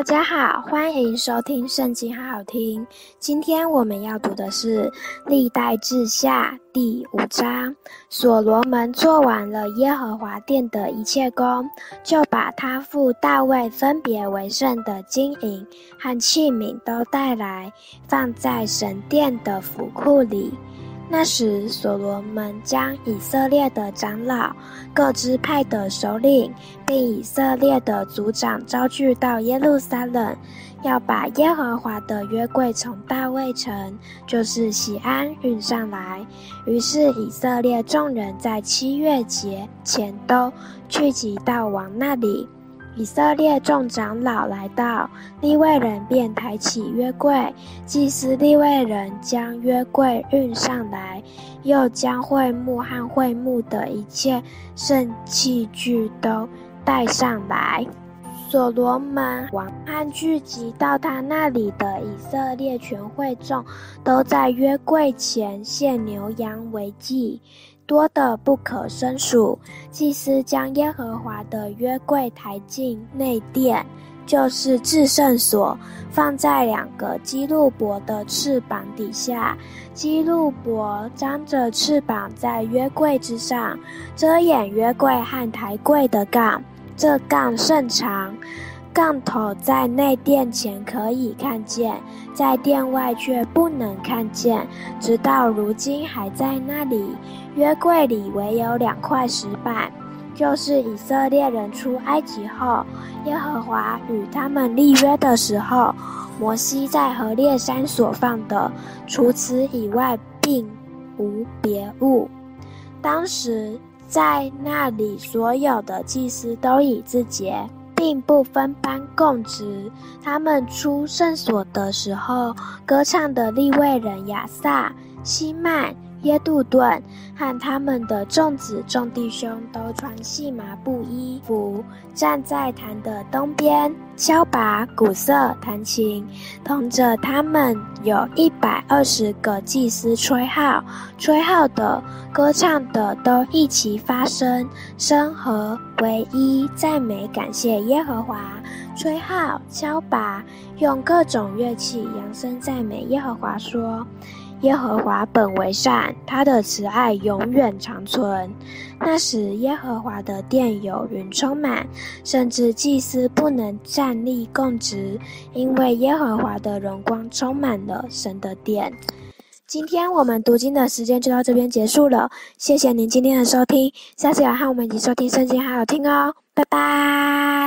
大家好，欢迎收听《圣经》，好好听。今天我们要读的是《历代志下》第五章。所罗门做完了耶和华殿的一切工，就把他父大卫分别为圣的金银和器皿都带来，放在神殿的府库里。那时，所罗门将以色列的长老、各支派的首领，并以色列的族长招聚到耶路撒冷，要把耶和华的约柜从大卫城，就是西安运上来。于是，以色列众人在七月节前都聚集到王那里。以色列众长老来到，利未人便抬起约柜，祭司利未人将约柜运上来，又将会幕和会幕的一切圣器具都带上来。所罗门王和聚集到他那里的以色列全会众，都在约柜前献牛羊为祭。多得不可胜数。祭司将耶和华的约柜抬进内殿，就是至圣所，放在两个基路伯的翅膀底下。基路伯张着翅膀在约柜之上，遮掩约柜和抬柜的杠。这杠甚长。杠头在内殿前可以看见，在殿外却不能看见，直到如今还在那里。约柜里唯有两块石板，就是以色列人出埃及后，耶和华与他们立约的时候，摩西在何烈山所放的。除此以外，并无别物。当时在那里所有的祭司都已自洁。并不分班供职。他们出圣所的时候，歌唱的利未人亚萨、希曼、耶杜顿和他们的众子众弟兄都穿细麻布衣服，站在坛的东边，敲拔、鼓瑟、弹琴。同着他们有一百二十个祭司吹号，吹号的、歌唱的都一齐发声，声和为一，赞美感谢耶和华，吹号、敲拔，用各种乐器扬声赞美耶和华，说。耶和华本为善，他的慈爱永远长存。那时，耶和华的殿有云充满，甚至祭司不能站立供职，因为耶和华的荣光充满了神的殿。今天我们读经的时间就到这边结束了，谢谢您今天的收听，下次要和我们一起收听圣经，好好听哦，拜拜。